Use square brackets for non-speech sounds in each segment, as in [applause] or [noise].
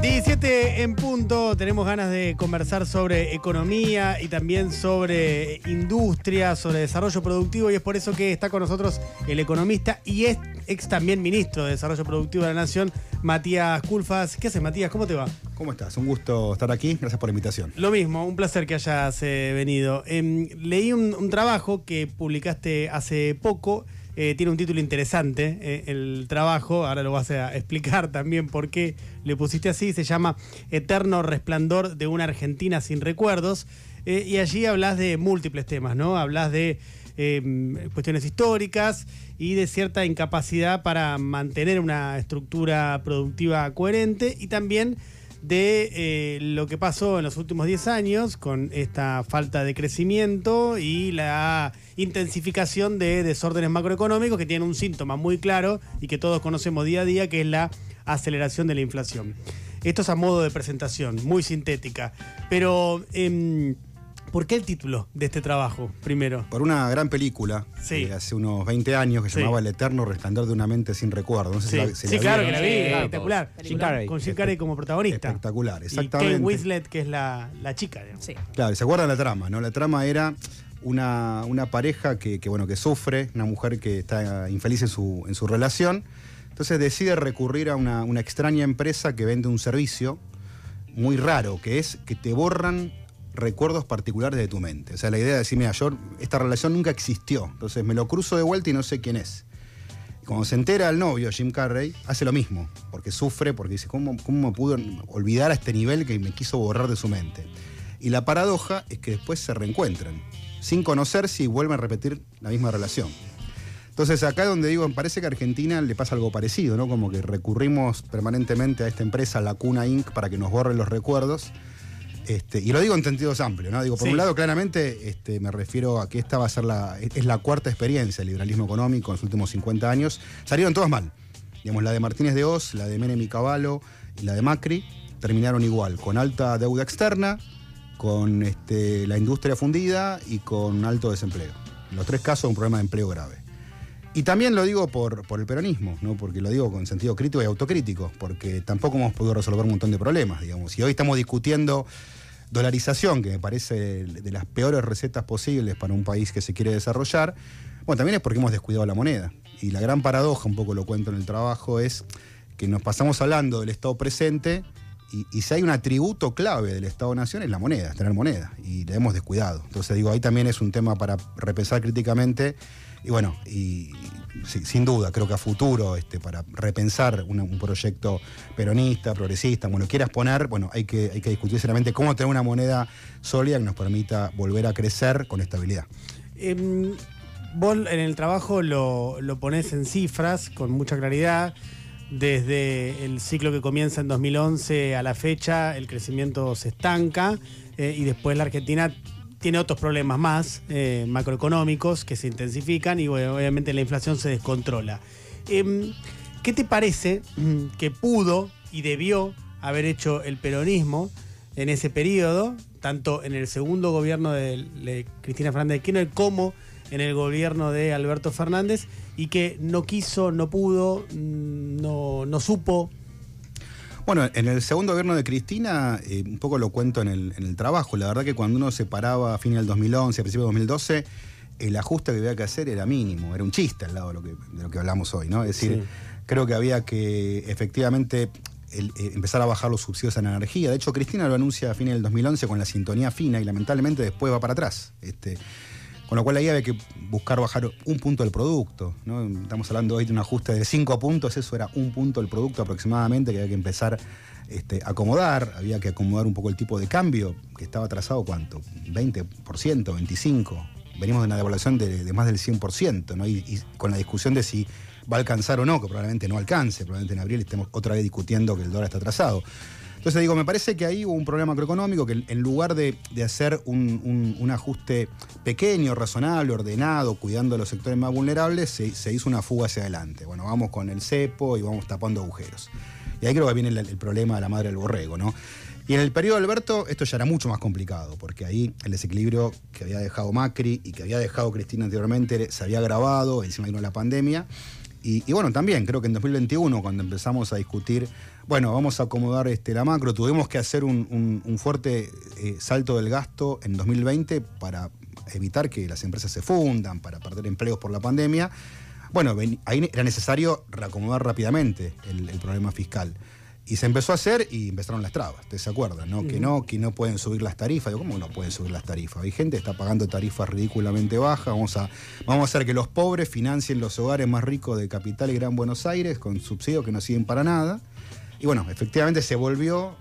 17 en punto, tenemos ganas de conversar sobre economía y también sobre industria, sobre desarrollo productivo y es por eso que está con nosotros el economista y es ex también ministro de Desarrollo Productivo de la Nación, Matías Culfas. ¿Qué haces Matías? ¿Cómo te va? ¿Cómo estás? Un gusto estar aquí, gracias por la invitación. Lo mismo, un placer que hayas eh, venido. Em, leí un, un trabajo que publicaste hace poco. Eh, tiene un título interesante, eh, el trabajo, ahora lo vas a explicar [laughs] también por qué le pusiste así, se llama Eterno Resplandor de una Argentina sin recuerdos, eh, y allí hablas de múltiples temas, ¿no? Hablas de eh, cuestiones históricas y de cierta incapacidad para mantener una estructura productiva coherente y también de eh, lo que pasó en los últimos 10 años con esta falta de crecimiento y la intensificación de desórdenes macroeconómicos que tienen un síntoma muy claro y que todos conocemos día a día, que es la aceleración de la inflación. Esto es a modo de presentación, muy sintética. Pero, em, ¿por qué el título de este trabajo, primero? Por una gran película Sí. de hace unos 20 años que se Sí. llamaba El Eterno Resplandor de una mente sin recuerdo. No sé Sí, si la, si Sí, la claro que la vi, Sí, espectacular. Jim Carrey. Con Jim Carrey como protagonista. Espectacular, Y exactamente. Kate Winslet, que es la, la chica. digamos. Sí. Claro, y se acuerdan la trama, ¿no? La trama era una, una pareja que, que, bueno, que sufre, una mujer que está infeliz en su, en su relación. Entonces decide recurrir a una, una extraña empresa que vende un servicio muy raro, que es que te borran recuerdos particulares de tu mente. O sea, la idea de decir, mira, yo, esta relación nunca existió. Entonces me lo cruzo de vuelta y no sé quién es. Cuando se entera el novio, Jim Carrey, hace lo mismo, porque sufre, porque dice, ¿cómo, cómo me pudo olvidar a este nivel que me quiso borrar de su mente? Y la paradoja es que después se reencuentran, sin conocerse y vuelven a repetir la misma relación. Entonces acá donde digo, parece que a Argentina le pasa algo parecido, ¿no? Como que recurrimos permanentemente a esta empresa, la Cuna Inc., para que nos borren los recuerdos. Este, y lo digo en sentidos amplios, ¿no? Digo, por Sí. un lado, claramente este, me refiero a que esta va a ser la, es la cuarta experiencia del liberalismo económico en los últimos 50 años. Salieron todas mal. Digamos, la de Martínez de Oz, la de Menem y Cavallo y la de Macri terminaron igual, con alta deuda externa, con este, la industria fundida y con alto desempleo. En los tres casos un problema de empleo grave. Y también lo digo por, por el peronismo, ¿no? porque lo digo con sentido crítico y autocrítico, porque tampoco hemos podido resolver un montón de problemas, digamos. Y hoy estamos discutiendo dolarización, que me parece de las peores recetas posibles para un país que se quiere desarrollar, bueno, también es porque hemos descuidado la moneda. Y la gran paradoja, un poco lo cuento en el trabajo, es que nos pasamos hablando del Estado presente y, si hay un atributo clave del Estado-Nación es la moneda, es tener moneda, y la hemos descuidado. Entonces digo, ahí también es un tema para repensar críticamente, y bueno, y, sin duda, creo que a futuro, este, para repensar un proyecto peronista, progresista, lo quieras poner, bueno, hay que, hay que discutir seriamente cómo tener una moneda sólida que nos permita volver a crecer con estabilidad. Em, vos en el trabajo lo, lo ponés en cifras con mucha claridad. Desde el ciclo que comienza en 2011 a la fecha, el crecimiento se estanca eh, y después la Argentina tiene otros problemas más eh, macroeconómicos que se intensifican y bueno, obviamente la inflación se descontrola. Em, ¿Qué te parece mm, que pudo y debió haber hecho el peronismo en ese periodo, tanto en el segundo gobierno de, Cristina Fernández de Kirchner como en el gobierno de Alberto Fernández y que no quiso, no pudo, mm, no, no supo? Bueno, en el segundo gobierno de Cristina, eh, un poco lo cuento en el, en el trabajo, la verdad que cuando uno se paraba a fines del 2011, a principios del 2012, el ajuste que había que hacer era mínimo, era un chiste al lado de lo que, de lo que hablamos hoy, ¿no? Es decir, Sí. creo que había que efectivamente el- eh, empezar a bajar los subsidios a la energía. De hecho, Cristina lo anuncia a fines del 2011 con la sintonía fina y lamentablemente después va para atrás. Este, con lo cual ahí había que buscar bajar un punto del producto. ¿no? Estamos hablando hoy de un ajuste de cinco puntos, eso era un punto del producto aproximadamente que había que empezar este, a acomodar, había que acomodar un poco el tipo de cambio, que estaba atrasado cuánto, 20%, 25%. Venimos de una devaluación de, más del 100%, ¿no? y, y con la discusión de si va a alcanzar o no, que probablemente no alcance, probablemente en abril estemos otra vez discutiendo que el dólar está atrasado. Entonces digo, me parece que ahí hubo un problema macroeconómico que en lugar de, de hacer un, un- ajuste pequeño, razonable, ordenado, cuidando a los sectores más vulnerables, se, hizo una fuga hacia adelante. Bueno, vamos con el cepo y vamos tapando agujeros. Y ahí creo que viene el, el problema de la madre del borrego, ¿no? Y en el periodo de Alberto esto ya era mucho más complicado, porque ahí el desequilibrio que había dejado Macri y que había dejado Cristina anteriormente se había agravado, encima vino la pandemia, Y, bueno, también creo que en 2021, cuando empezamos a discutir, bueno, vamos a acomodar este, la macro, tuvimos que hacer un, fuerte eh, salto del gasto en 2020 para evitar que las empresas se fundan, para perder empleos por la pandemia. Bueno, ahí era necesario reacomodar rápidamente el, problema fiscal. Y se empezó a hacer y empezaron las trabas, ¿ustedes se acuerdan? ¿no? Que no, que no pueden subir las tarifas. Digo, ¿cómo no pueden subir las tarifas? Hay gente que está pagando tarifas ridículamente bajas. Vamos a, vamos a hacer que los pobres financien los hogares más ricos de Capital y Gran Buenos Aires con subsidios que no sirven para nada. Y bueno, efectivamente se volvió,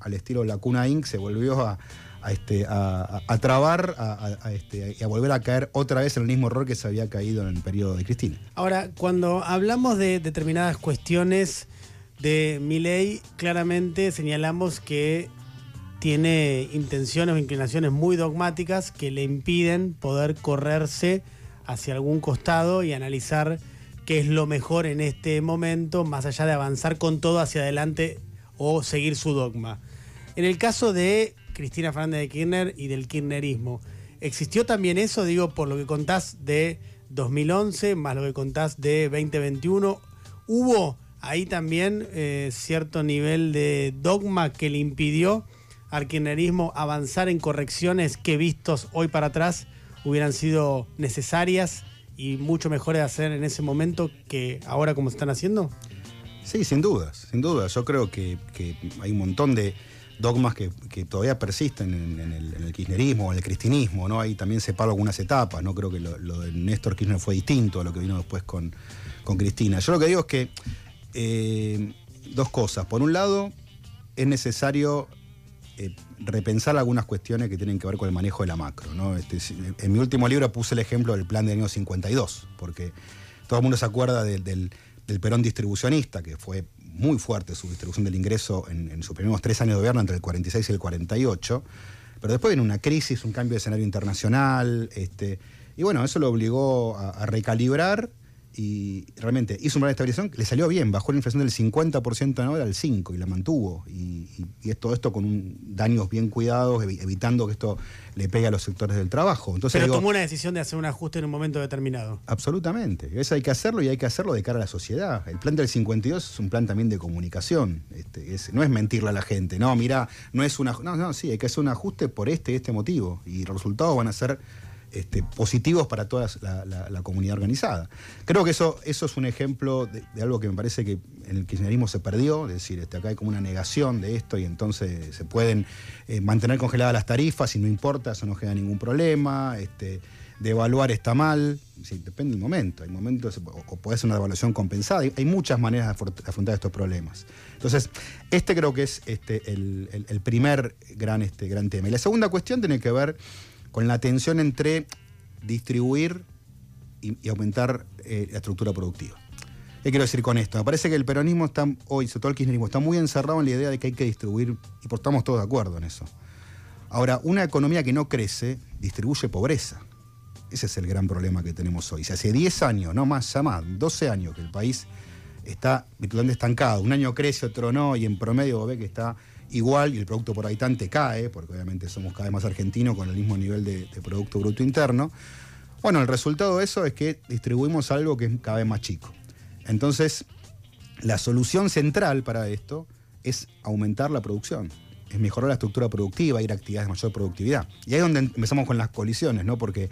al estilo La Cuna Inc., se volvió a, a, este, a, trabar a, este, y a volver a caer otra vez en el mismo error que se había caído en el periodo de Cristina. Ahora, cuando hablamos de determinadas cuestiones de mi ley, claramente señalamos que tiene intenciones o inclinaciones muy dogmáticas que le impiden poder correrse hacia algún costado y analizar qué es lo mejor en este momento, más allá de avanzar con todo hacia adelante o seguir su dogma. En el caso de Cristina Fernández de Kirchner y del kirchnerismo. ¿Existió también eso, digo, por lo que contás de 2011, más lo que contás de 2021? ¿Hubo ahí también eh, cierto nivel de dogma que le impidió al kirchnerismo avanzar en correcciones que vistos hoy para atrás hubieran sido necesarias y mucho mejores de hacer en ese momento que ahora como están haciendo? Sí, sin dudas, sin dudas. Yo creo que hay un montón de, dogmas que, todavía persisten en, el, kirchnerismo o en el cristinismo, ¿no? Ahí también separo algunas etapas, ¿no? Creo que lo, de Néstor Kirchner fue distinto a lo que vino después con, con Cristina. Yo lo que digo es que eh, dos cosas. Por un lado, es necesario eh, repensar algunas cuestiones que tienen que ver con el manejo de la macro. ¿no? Este, en mi último libro puse el ejemplo del plan del año 52, porque todo el mundo se acuerda del, Perón distribucionista, que fue muy fuerte su distribución del ingreso en, sus primeros tres años de gobierno, entre el 46 y el 48. Pero después viene una crisis, un cambio de escenario internacional, este, y bueno, eso lo obligó a recalibrar y realmente hizo un plan de estabilización, le salió bien, bajó la inflación del 50% anual al 5% y la mantuvo. Y, es todo esto con daños bien cuidados, evitando que esto le pegue a los sectores del trabajo. Entonces, Pero tomó una decisión de hacer un ajuste en un momento determinado. Absolutamente. Eso hay que hacerlo y hay que hacerlo de cara a la sociedad. El plan del 52 es un plan también de comunicación. Este, no es mentirle a la gente. No, mira, no es una. No, no, sí, hay que hacer un ajuste por este y este motivo. Y los resultados van a ser este, positivos para toda la, comunidad organizada. Creo que eso, eso es un ejemplo de, algo que me parece que en el kirchnerismo se perdió, es decir, este, acá hay como una negación de esto y entonces se pueden eh, mantener congeladas las tarifas y no importa, eso no genera ningún problema. Este, devaluar está mal, depende del momento. Hay momentos, o, puede ser una devaluación compensada. Hay, muchas maneras de afrontar estos problemas. Entonces, este creo que es este, el, primer gran, este, gran tema. Y la segunda cuestión tiene que ver con la tensión entre distribuir y, aumentar eh, la estructura productiva. ¿Qué quiero decir con esto? Me parece que el peronismo está, hoy, sobre todo el kirchnerismo, está muy encerrado en la idea de que hay que distribuir, y por estamos todos de acuerdo en eso. Ahora, una economía que no crece distribuye pobreza. Ese es el gran problema que tenemos hoy. Si hace 10 años, no más, ya más, 12 años que el país está virtualmente estancado, un año crece, otro no, y en promedio ve que está igual y el producto por habitante cae, porque obviamente somos cada vez más argentinos con el mismo nivel de, Producto Bruto Interno. Bueno, el resultado de eso es que distribuimos algo que es cada vez más chico. Entonces, la solución central para esto es aumentar la producción, es mejorar la estructura productiva, ir a actividades de mayor productividad. Y ahí es donde empezamos con las colisiones, ¿no? Porque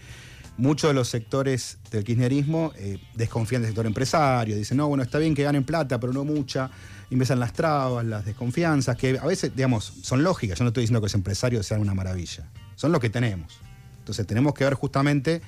muchos de los sectores del kirchnerismo eh, desconfían del sector empresario, dicen, no, bueno, está bien que ganen plata, pero no mucha empiezan las trabas, las desconfianzas, que a veces, digamos, son lógicas. Yo no estoy diciendo que los empresarios sean una maravilla. Son lo que tenemos. Entonces tenemos que ver justamente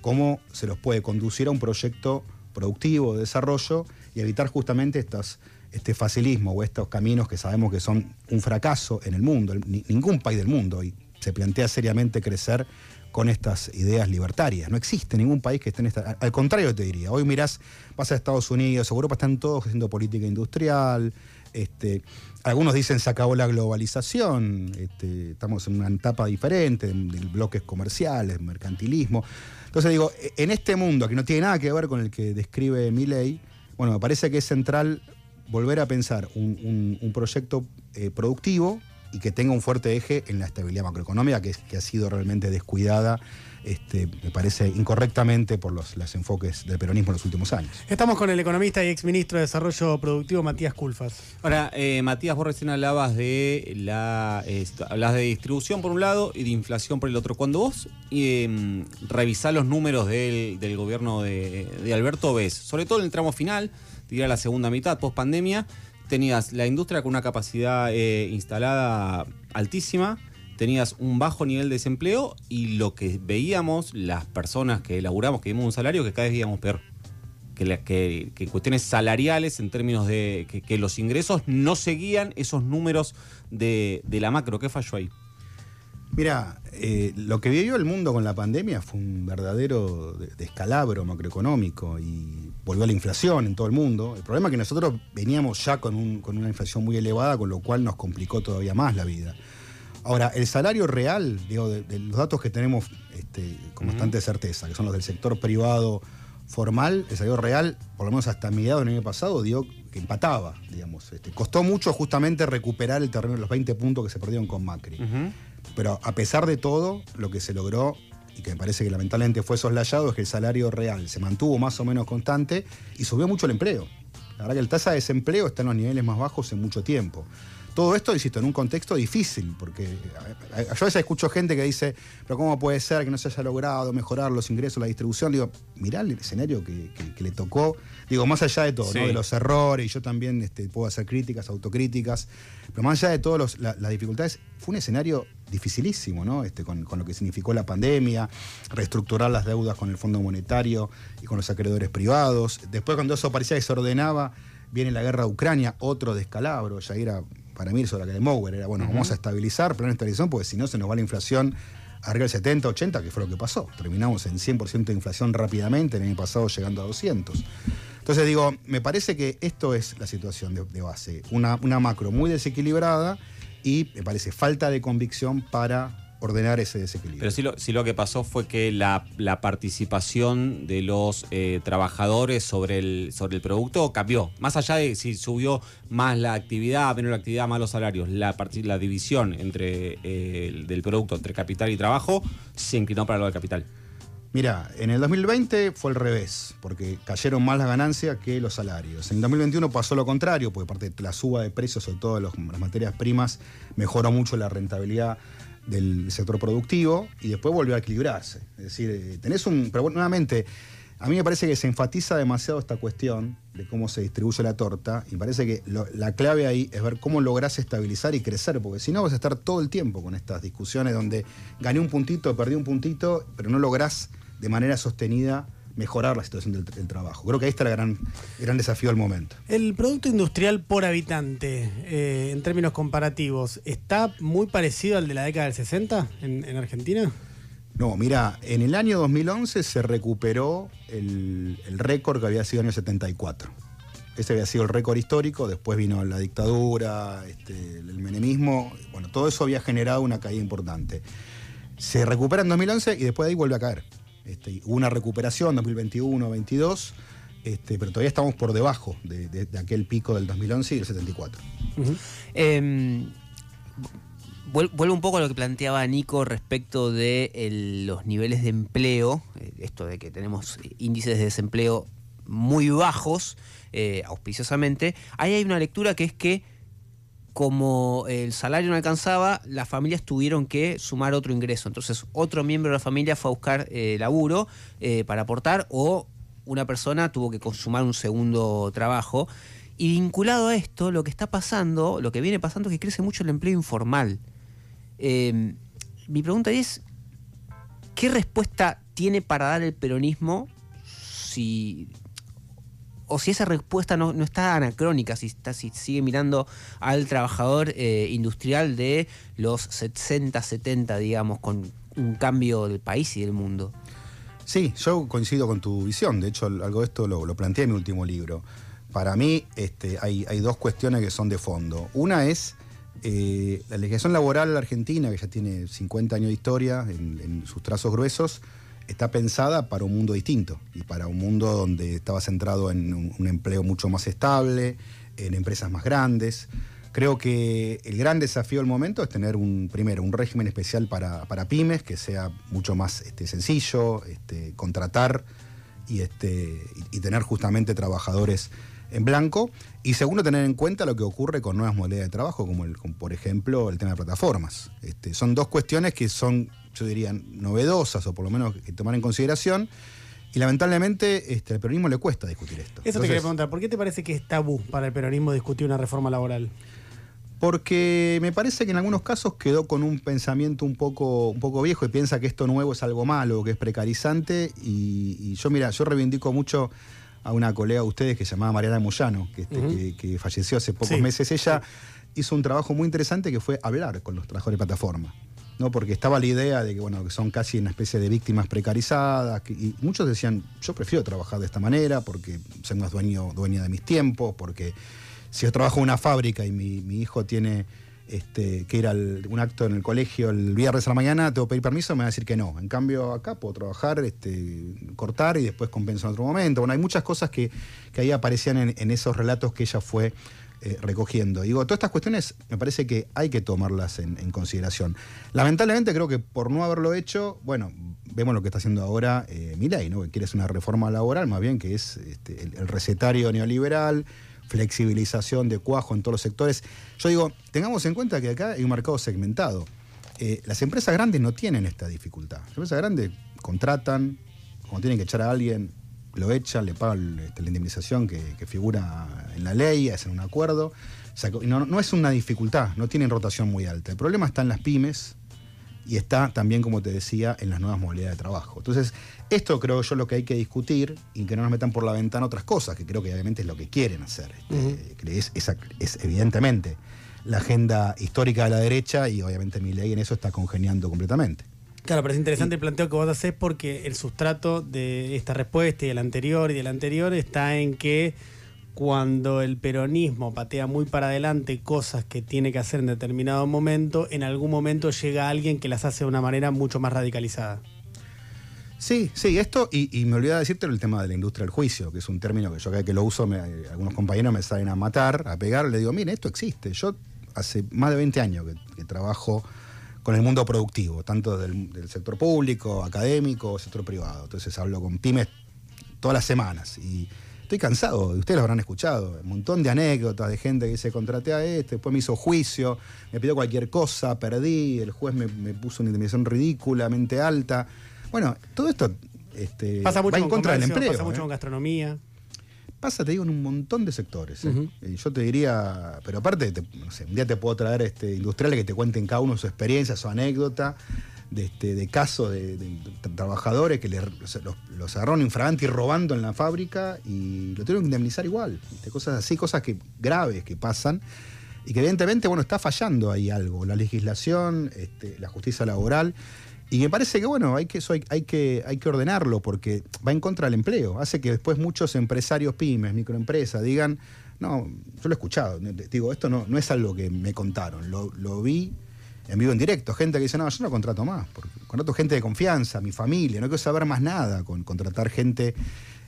cómo se los puede conducir a un proyecto productivo de desarrollo y evitar justamente estas, este facilismo o estos caminos que sabemos que son un fracaso en el mundo. Ningún país del mundo hoy se plantea seriamente crecer con estas ideas libertarias. No existe ningún país que esté en esta. Al contrario, te diría. Hoy mirás, vas a Estados Unidos, Europa están todos haciendo política industrial. Este, algunos dicen se acabó la globalización, este, estamos en una etapa diferente, de, bloques comerciales, mercantilismo. Entonces digo, e, en este mundo que no tiene nada que ver con el que describe mi ley, bueno, me parece que es central volver a pensar un, proyecto eh, productivo y que tenga un fuerte eje en la estabilidad macroeconómica, que, que ha sido realmente descuidada este, me parece incorrectamente por los, enfoques del peronismo en los últimos años. Estamos con el economista y exministro de Desarrollo Productivo, Matías Culfas. Ahora, eh, Matías, vos recién hablabas de la hablas de distribución por un lado y de inflación por el otro. Cuando vos eh, revisás los números del, gobierno de, Alberto, ves, sobre todo en el tramo final, diría la segunda mitad, post pandemia, tenías la industria con una capacidad eh, instalada altísima, tenías un bajo nivel de desempleo y lo que veíamos, las personas que laburamos, que vimos un salario, que cada vez veíamos peor. Que, que, cuestiones salariales en términos de que, los ingresos no seguían esos números de, la macro. ¿Qué falló ahí? Mira, eh, lo que vivió el mundo con la pandemia fue un verdadero descalabro macroeconómico y volvió a la inflación en todo el mundo. El problema es que nosotros veníamos ya con, con una inflación muy elevada, con lo cual nos complicó todavía más la vida. Ahora, el salario real, digo, de, los datos que tenemos este, con bastante certeza, que son los del sector privado formal, el salario real, por lo menos hasta mediados del año pasado, dio que empataba, digamos. Este, costó mucho justamente recuperar el terreno de los 20 puntos que se perdieron con Macri. Pero a pesar de todo, lo que se logró, y que me parece que lamentablemente fue soslayado, es que el salario real se mantuvo más o menos constante y subió mucho el empleo. La verdad que el tasa de desempleo está en los niveles más bajos en mucho tiempo. Todo esto, insisto, en un contexto difícil, porque yo a veces escucho gente que dice, pero ¿cómo puede ser que no se haya logrado mejorar los ingresos, la distribución? Digo, mirá el escenario que, le tocó, digo, más allá de todo, de los errores, y yo también este, puedo hacer críticas, autocríticas, pero más allá de todas las dificultades, fue un escenario dificilísimo, ¿no? Este, con, con, lo que significó la pandemia, reestructurar las deudas con el Fondo Monetario y con los acreedores privados. Después, cuando eso parecía que se ordenaba, viene la guerra de Ucrania, otro descalabro, ya era para mí sobre la que de Mower era, bueno, vamos a estabilizar, plan de estabilización, porque si no se nos va la inflación arriba del 70, 80, que fue lo que pasó. Terminamos en 100% de inflación rápidamente, el año pasado llegando a 200. Entonces digo, me parece que esto es la situación de, base, una, una macro muy desequilibrada y me parece falta de convicción para ordenar ese desequilibrio. Pero sí lo, lo que pasó fue que la, participación de los eh, trabajadores sobre el, sobre el producto cambió. Más allá de si subió más la actividad, menos la actividad, más los salarios, la, la división entre eh, del producto entre capital y trabajo se inclinó para lo del capital. Mira, en el 2020 fue al revés, porque cayeron más las ganancias que los salarios. En el 2021 pasó lo contrario, porque aparte de la suba de precios, sobre todo las materias primas, mejoró mucho la rentabilidad del sector productivo y después volvió a equilibrarse. Es decir, eh, tenés un. Pero nuevamente, a mí me parece que se enfatiza demasiado esta cuestión de cómo se distribuye la torta y parece que la clave ahí es ver cómo lográs estabilizar y crecer, porque si no vas a estar todo el tiempo con estas discusiones donde gané un puntito, perdí un puntito, pero no lográs de manera sostenida mejorar la situación del, trabajo. Creo que ahí está el gran, gran desafío del momento. El Producto Industrial por habitante, eh, en términos comparativos, ¿está muy parecido al de la década del 60 en, Argentina? No, mira, en el año 2011 se recuperó el, récord que había sido en el 74. Ese había sido el récord histórico, después vino la dictadura, este, el menemismo, bueno, todo eso había generado una caída importante. Se recupera en 2011 y después de ahí vuelve a caer. Este, hubo una recuperación 2021-22, este, pero todavía estamos por debajo de, aquel pico del 2011 y del 74. Em, vuelvo un poco a lo que planteaba Nico respecto de los niveles de empleo, eh, esto de que tenemos índices de desempleo muy bajos, eh, auspiciosamente. Ahí hay una lectura que es que como el salario no alcanzaba, las familias tuvieron que sumar otro ingreso. Entonces, otro miembro de la familia fue a buscar eh, laburo eh, para aportar o una persona tuvo que consumar un segundo trabajo. Y vinculado a esto, lo que está pasando, lo que viene pasando es que crece mucho el empleo informal. Em, mi pregunta es, ¿qué respuesta tiene para dar el peronismo si o si esa respuesta no, está anacrónica, si, sigue mirando al trabajador eh, industrial de los 60, 70, digamos, con un cambio del país y del mundo. Sí, yo coincido con tu visión. De hecho, algo de esto lo, planteé en mi último libro. Para mí este, hay, dos cuestiones que son de fondo. Una es eh, la legislación laboral argentina, que ya tiene 50 años de historia en sus trazos gruesos, está pensada para un mundo distinto y para un mundo donde estaba centrado en un, empleo mucho más estable, en empresas más grandes, Creo que el gran desafío del momento es tener un, primero, un régimen especial para, para pymes, que sea mucho más este, sencillo, este, contratar y, este, y, y tener justamente trabajadores en blanco. Y segundo, tener en cuenta lo que ocurre con nuevas modalidades de trabajo, como, el, como por ejemplo el tema de plataformas. Este, son dos cuestiones que son, yo diría, novedosas o por lo menos que tomar en consideración. Y lamentablemente este, al peronismo le cuesta discutir esto. Eso te quería preguntar, ¿por qué te parece que es tabú para el peronismo discutir una reforma laboral? Porque me parece que en algunos casos quedó con un pensamiento un poco, un poco viejo y piensa que esto nuevo es algo malo, que es precarizante. Y, y yo, mira, yo reivindico mucho a una colega de ustedes que se llamaba Mariana Moyano, que, este, que- que falleció hace pocos Sí, meses. Ella hizo un trabajo muy interesante que fue hablar con los trabajadores de plataforma. ¿no? Porque estaba la idea de que, bueno, que son casi una especie de víctimas precarizadas. que- y muchos decían, yo prefiero trabajar de esta manera porque soy más dueño, dueña de mis tiempos, porque si yo trabajo en una fábrica y mi, mi hijo tiene este, que ir a un acto en el colegio el viernes a la mañana, tengo que pedir permiso, me va a decir que no. En cambio, acá puedo trabajar, este, cortar y después compenso en otro momento. Bueno, hay muchas cosas que, que ahí aparecían en, esos relatos que ella fue eh, recogiendo. Digo, todas estas cuestiones me parece que hay que tomarlas en, consideración. Lamentablemente creo que por no haberlo hecho, bueno, vemos lo que está haciendo ahora eh, Milei, ¿no? que quiere hacer una reforma laboral, más bien que es este, el recetario neoliberal, flexibilización de cuajo en todos los sectores. Yo digo, tengamos en cuenta que acá hay un mercado segmentado. Eh, las empresas grandes no tienen esta dificultad. Las empresas grandes contratan, cuando tienen que echar a alguien, lo echan, le pagan este, la indemnización que, figura en la ley, hacen un acuerdo. No es una dificultad, no tienen rotación muy alta. El problema está en las pymes y está también, como te decía, en las nuevas modalidades de trabajo. Entonces, esto creo yo lo que hay que discutir y que no nos metan por la ventana otras cosas, que creo que obviamente es lo que quieren hacer. Este, que es, es- es evidentemente la agenda histórica de la derecha y obviamente mi ley en eso está congeniando completamente. Claro, pero es interesante el planteo que vos haces porque el sustrato de esta respuesta y del anterior y del anterior está en que cuando el peronismo patea muy para adelante cosas que tiene que hacer en determinado momento, en algún momento llega alguien que las hace de una manera mucho más radicalizada. Sí, sí, esto, y, y me olvidaba decirte el tema de la industria del juicio, que es un término que yo cada que lo uso, me- algunos compañeros me salen a matar, a pegar, le digo, mire, esto existe. Yo hace más de 20 años que, que trabajo con el mundo productivo, tanto del, del sector público, académico, sector privado. Entonces hablo con pymes todas las semanas y estoy cansado, ustedes lo habrán escuchado, un montón de anécdotas de gente que dice contraté a este, después me hizo juicio, me pidió cualquier cosa, perdí, el juez me, me puso una indemnización ridículamente alta. Bueno, todo esto este, Pasa mucho va en con contra del empleo. pasa mucho ¿eh? con gastronomía. Pasa, te digo, en un montón de sectores. ¿eh? Yo te diría, pero aparte, te- no sé, un día te puedo traer este, industriales que te cuenten cada uno su experiencia, su anécdota, de, este, de casos de, de tra- trabajadores que le- los, los agarraron infraganti robando en la fábrica y lo tuvieron que indemnizar igual. ¿viste? Cosas así, cosas que, graves que pasan y que evidentemente, bueno, está fallando ahí algo. La legislación, este, la justicia laboral. Y me parece que, bueno, hay que, eso hay, hay que, hay que ordenarlo porque va en contra del empleo. Hace que después muchos empresarios pymes, microempresas, digan, no, yo lo he escuchado, digo, esto no, no es algo que me contaron, lo, lo vi en vivo en directo. Gente que dice, no, yo no contrato más, porque contrato gente de confianza, mi familia, no quiero saber más nada con contratar gente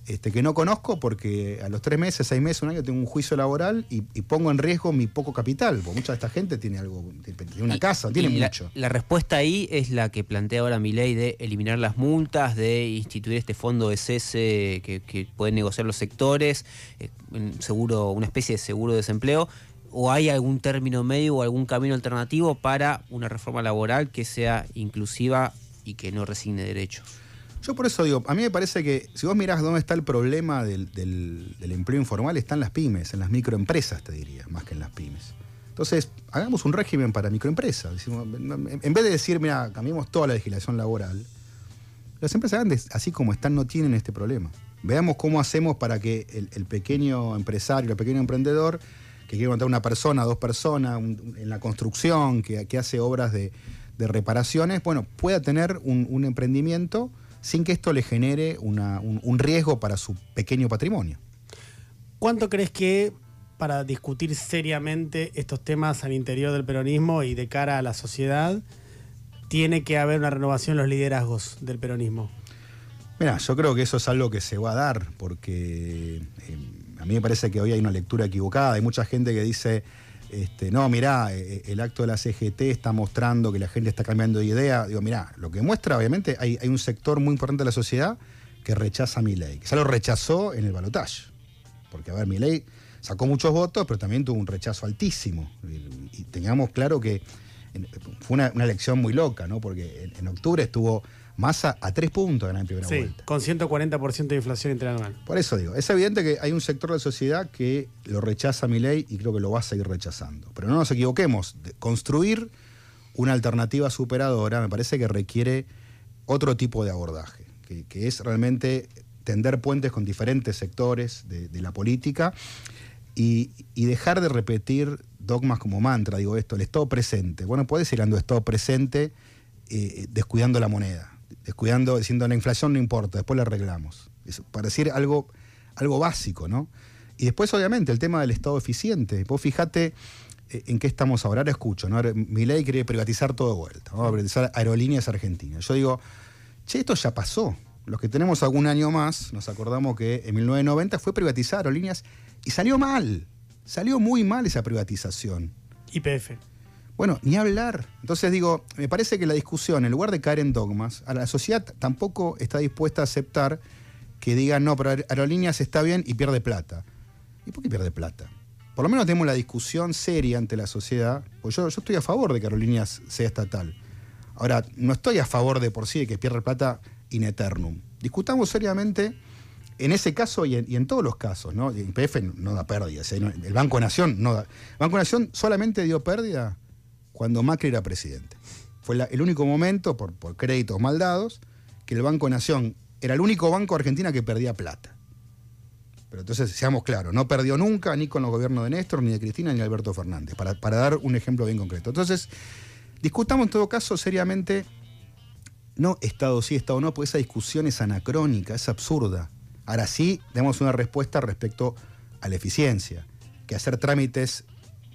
este, que no conozco porque a los tres meses, seis meses, un año tengo un juicio laboral y, y pongo en riesgo mi poco capital, porque mucha de esta gente tiene algo, tiene una Y- casa, tiene y mucho. La, respuesta ahí es la que plantea ahora mi ley de eliminar las multas, de instituir este fondo de cese que, que pueden negociar los sectores, eh, un seguro, una especie de seguro de desempleo. ¿O hay algún término medio o algún camino alternativo para una reforma laboral que sea inclusiva y que no resigne derechos? Yo por eso digo, a mí me parece que si vos mirás dónde está el problema del, empleo informal, está en las pymes, en las microempresas, te diría, más que en las pymes. Entonces, hagamos un régimen para microempresas. En vez de decir, mira, cambiemos toda la legislación laboral, las empresas grandes, así como están, no tienen este problema. Veamos cómo hacemos para que el pequeño empresario, el pequeño emprendedor, que quiere contratar una persona, dos personas, un- en la construcción, que, que hace obras de, de reparaciones, bueno, pueda tener un, un emprendimiento sin que esto le genere una- un, un riesgo para su pequeño patrimonio. ¿Cuánto crees que para discutir seriamente estos temas al interior del peronismo y de cara a la sociedad, tiene que haber una renovación en los liderazgos del peronismo? Mira, yo creo que eso es algo que se va a dar, porque eh, a mí me parece que hoy hay una lectura equivocada. Hay mucha gente que dice, este, no, mirá, eh, el acto de la CGT está mostrando que la gente está cambiando de idea. Digo, mirá, lo que muestra, obviamente, hay, hay un sector muy importante de la sociedad que rechaza a mi ley, que ya lo rechazó en el balotaje. Porque, a ver, mi ley sacó muchos votos, pero también tuvo un rechazo altísimo. Y, y tengamos claro que fue una, una elección muy loca, ¿no? Porque en, en octubre estuvo Massa a tres puntos de la primera Sí, vuelta. con 140% de inflación interanual. Por eso digo, es evidente que hay un sector de la sociedad que lo rechaza mi ley y creo que lo va a seguir rechazando. Pero no nos equivoquemos, construir una alternativa superadora me parece que requiere otro tipo de abordaje, que, que es realmente tender puentes con diferentes sectores de, de la política y, dejar de repetir dogmas como mantra, digo esto, el Estado presente. Bueno, puedes ir ando Estado presente eh, descuidando la moneda, descuidando, diciendo la inflación no importa, después la arreglamos. Para decir algo, algo básico, ¿no? Y después, obviamente, el tema del Estado eficiente. Vos fijate eh, en qué estamos ahora. Ahora escucho, ¿no? Mi ley quiere privatizar todo de vuelta. Privatizar aerolíneas argentinas. Yo digo, che, esto ya pasó. Los que tenemos algún año más, nos acordamos que en 1990 fue privatizar aerolíneas y salió mal. Salió muy mal esa privatización. IPF. Bueno, ni hablar. Entonces digo, me parece que la discusión, en lugar de caer en dogmas, a la sociedad tampoco está dispuesta a aceptar que digan, no, pero Aer- aerolíneas está bien y pierde plata. ¿Y por qué pierde plata? Por lo menos tenemos la discusión seria ante la sociedad, pues yo, yo estoy a favor de que aerolíneas sea estatal. Ahora, no estoy a favor de por sí de que pierda plata in eternum. Discutamos seriamente en ese caso y en, todos los casos, ¿no? El IPF no da pérdidas. ¿eh? El Banco Nación no da. Banco Nación solamente dio pérdida cuando Macri era presidente. Fue el único momento, por, créditos mal dados, que el Banco Nación era el único banco Argentina que perdía plata. Pero entonces, seamos claros, no perdió nunca ni con los gobiernos de Néstor, ni de Cristina, ni de Alberto Fernández, para, para dar un ejemplo bien concreto. Entonces, discutamos en todo caso seriamente, no Estado sí, Estado no, porque esa discusión es anacrónica, es absurda. Ahora sí, demos una respuesta respecto a la eficiencia, que hacer trámites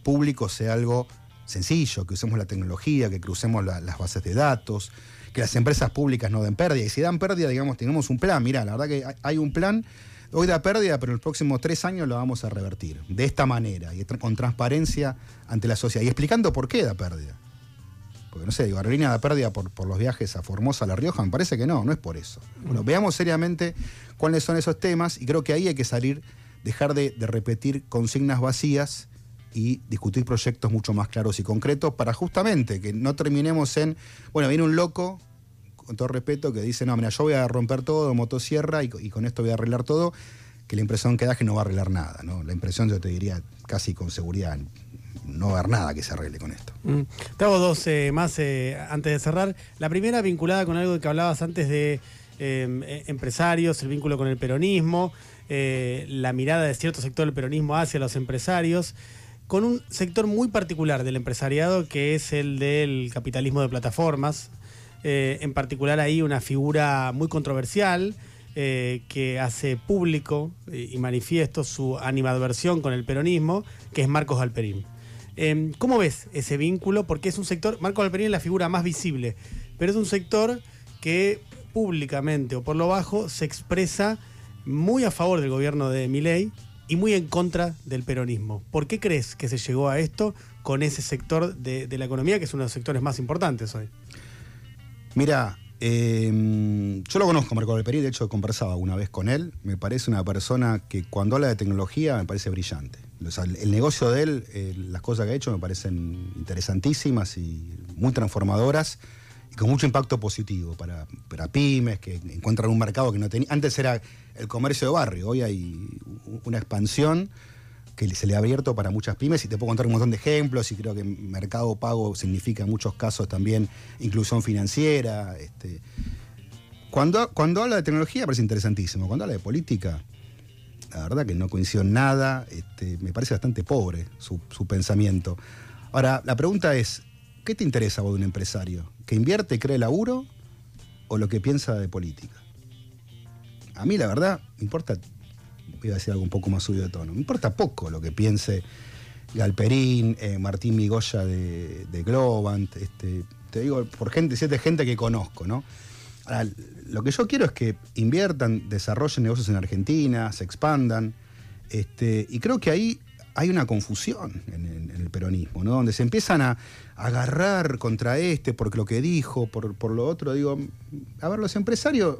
públicos sea algo sencillo, que usemos la tecnología, que crucemos la- las bases de datos, que las empresas públicas no den pérdida. Y si dan pérdida, digamos, tengamos un plan. Mira, la verdad que hay- un plan, hoy da pérdida, pero en los próximos tres años lo vamos a revertir. De esta manera, y con transparencia ante la sociedad. Y explicando por qué da pérdida. Porque no sé, digo, Aerolínea da pérdida por, por los viajes a Formosa, a La Rioja, me parece que no, no es por eso. Bueno, veamos seriamente cuáles son esos temas y creo que ahí hay que salir, dejar de, de repetir consignas vacías y discutir proyectos mucho más claros y concretos para justamente que no terminemos en, bueno, viene un loco, con todo respeto, que dice, no, mira, yo voy a romper todo, motosierra, y, y con esto voy a arreglar todo, que la impresión que da es que no va a arreglar nada, ¿no? La impresión yo te diría casi con seguridad, no haber nada que se arregle con esto. Mm. Te dos eh, más eh, antes de cerrar. La primera vinculada con algo que hablabas antes de eh, eh, empresarios, el vínculo con el peronismo, la mirada de cierto sector del peronismo hacia los empresarios, con un sector muy particular del empresariado que es el del capitalismo de plataformas. En particular ahí una figura muy controversial que hace público y manifiesto su animadversión con el peronismo, que es Marcos Alperín. Eh, ¿Cómo ves ese vínculo? Porque es un sector, Marco Alperín es la figura más visible, pero es un sector que públicamente o por lo bajo se expresa muy a favor del gobierno de Milei y muy en contra del peronismo. ¿Por qué crees que se llegó a esto con ese sector de, de la economía que es uno de los sectores más importantes hoy? Mira, eh, yo lo conozco, Marco Alperí, de hecho conversaba una vez con él. Me parece una persona que cuando habla de tecnología me parece brillante. El, negocio de él, eh, las cosas que ha hecho me parecen interesantísimas y muy transformadoras y con mucho impacto positivo para, para pymes que encuentran un mercado que no tenía. Antes era el comercio de barrio, hoy hay una expansión que se le ha abierto para muchas pymes y te puedo contar un montón de ejemplos y creo que mercado pago significa en muchos casos también inclusión financiera. Este. Cuando, cuando habla de tecnología parece interesantísimo, cuando habla de política, la verdad que no coincido en nada, este, me parece bastante pobre su, su pensamiento. Ahora, la pregunta es, ¿qué te interesa a vos de un empresario? ¿Que invierte y cree laburo o lo que piensa de política? A mí la verdad me importa voy a decir algo un poco más subido de tono. Me importa poco lo que piense Galperín, eh, Martín Migoya de, de Globant, este, te digo, por gente, siete gente que conozco, ¿no? Lo que yo quiero es que inviertan, desarrollen negocios en Argentina, se expandan, este, y creo que ahí hay una confusión en el peronismo, ¿no? Donde se empiezan a agarrar contra este porque lo que dijo, por, por lo otro. Digo, a ver, los empresarios,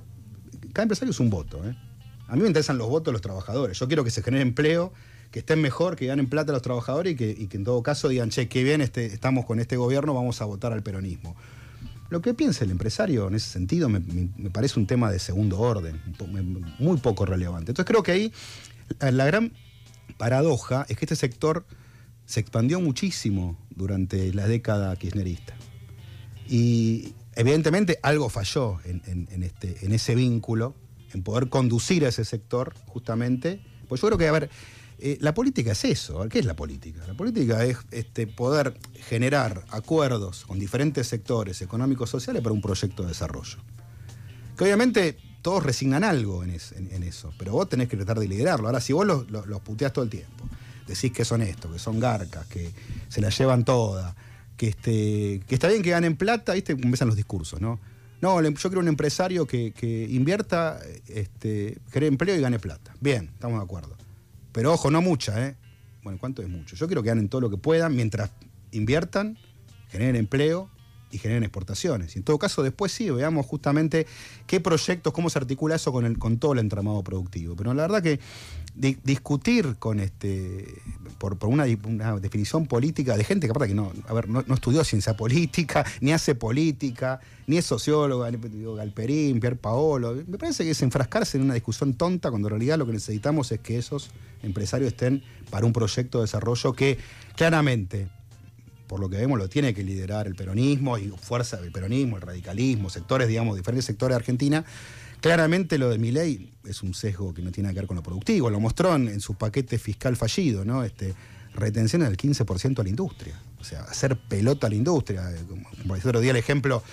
cada empresario es un voto, ¿eh? A mí me interesan los votos de los trabajadores. Yo quiero que se genere empleo, que estén mejor, que ganen plata los trabajadores y que, en todo caso digan, che, qué bien este, estamos con este gobierno, vamos a votar al peronismo. Lo que piensa el empresario en ese sentido me, parece un tema de segundo orden, muy poco relevante. Entonces creo que ahí la, gran paradoja es que este sector se expandió muchísimo durante la década kirchnerista. Y evidentemente algo falló en, este, en ese vínculo, en poder conducir a ese sector, justamente. Pues yo creo que, a ver, eh, la política es eso. ¿Qué es la política? La política es este, poder generar acuerdos con diferentes sectores económicos sociales para un proyecto de desarrollo. Que obviamente todos resignan algo en, es- en- en eso, pero vos tenés que tratar de liderarlo. Ahora, si vos los puteás todo el tiempo, decís que son esto, que son garcas, que se la llevan toda, que, este, que está bien que ganen plata, ¿viste? Empiezan los discursos, ¿no? No, yo quiero un empresario que, que invierta, este, cree empleo y gane plata. Bien, estamos de acuerdo. Pero ojo, no mucha, ¿eh? Bueno, ¿cuánto es mucho? Yo quiero que ganen todo lo que puedan mientras inviertan, generen empleo y generen exportaciones. Y en todo caso, después sí, veamos justamente qué proyectos, cómo se articula eso con, el, con todo el entramado productivo. Pero la verdad que di- discutir con este por, por una, definición política de gente que aparte que no, a ver, no, estudió ciencia política, [laughs] ni hace política, ni es socióloga, ni digo, Galperín, Pierre Paolo. Me parece que es enfrascarse en una discusión tonta cuando en realidad lo que necesitamos es que esos empresarios estén para un proyecto de desarrollo que claramente por lo que vemos, lo tiene que liderar el peronismo y fuerza del peronismo, el radicalismo, sectores, digamos, diferentes sectores de Argentina. Claramente lo de Milei es un sesgo que no tiene que ver con lo productivo, lo mostró en, su paquete fiscal fallido, ¿no? Este, retenciones del 15% a la industria. O sea, hacer pelota a la industria. Eh, Como, decía otro día el ejemplo,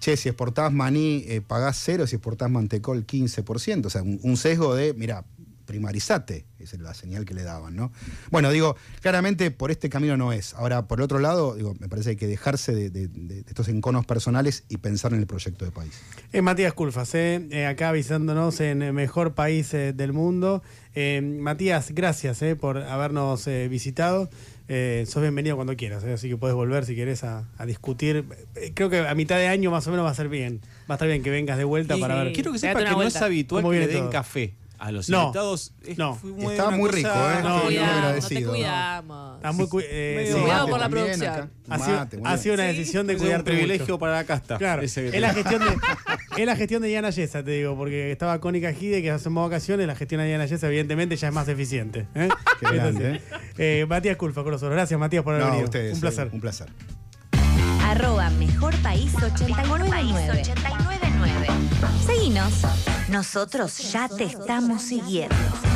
che, si exportás maní, eh, pagás cero, si exportás mantecol, 15%. O sea, un sesgo de, mira, primarizate, esa es la señal que le daban, ¿no? Bueno, digo, claramente por este camino no es. Ahora, por el otro lado, digo, me parece que hay que dejarse de, de- de estos enconos personales y pensar en el proyecto de país. Es Matías Culfas, eh, eh, acá avisándonos en el mejor país eh, del mundo. Eh, Matías, gracias eh, por habernos eh, visitado. Eh, sos bienvenido cuando quieras, eh, así que puedes volver si querés a, a discutir. Eh, creo que a mitad de año más o menos va a ser bien. Va a estar bien que vengas de vuelta Y para ver. Quiero que Date sepa una que no es habitual ¿Cómo que le den todo? café a los No, invitados. Es- no. fue muy- Estaba muy cosa- rico, ¿eh? No, Te cuidamos, agradecido. te cuidamos. Estás muy cu- eh, sí. Cuidado por la producción. acá. Ha sido, Mate, muy ha bien. sido una Sí. decisión de Es un privilegio mucho. para la casta. Claro, es la, gestión de, [laughs] es la gestión de Diana Yesa, te digo, porque estaba Cónica Gide, que hacemos vacaciones, la gestión de Diana Yesa, evidentemente, ya es más eficiente. ¿eh? Qué [laughs] Es grande, así. Eh, Matías Culfa con nosotros. Gracias, Matías, por haber No, venido. ustedes, Un placer. eh, un placer. Arroba Mejor País 899. Seguinos. Nosotros ya te estamos siguiendo.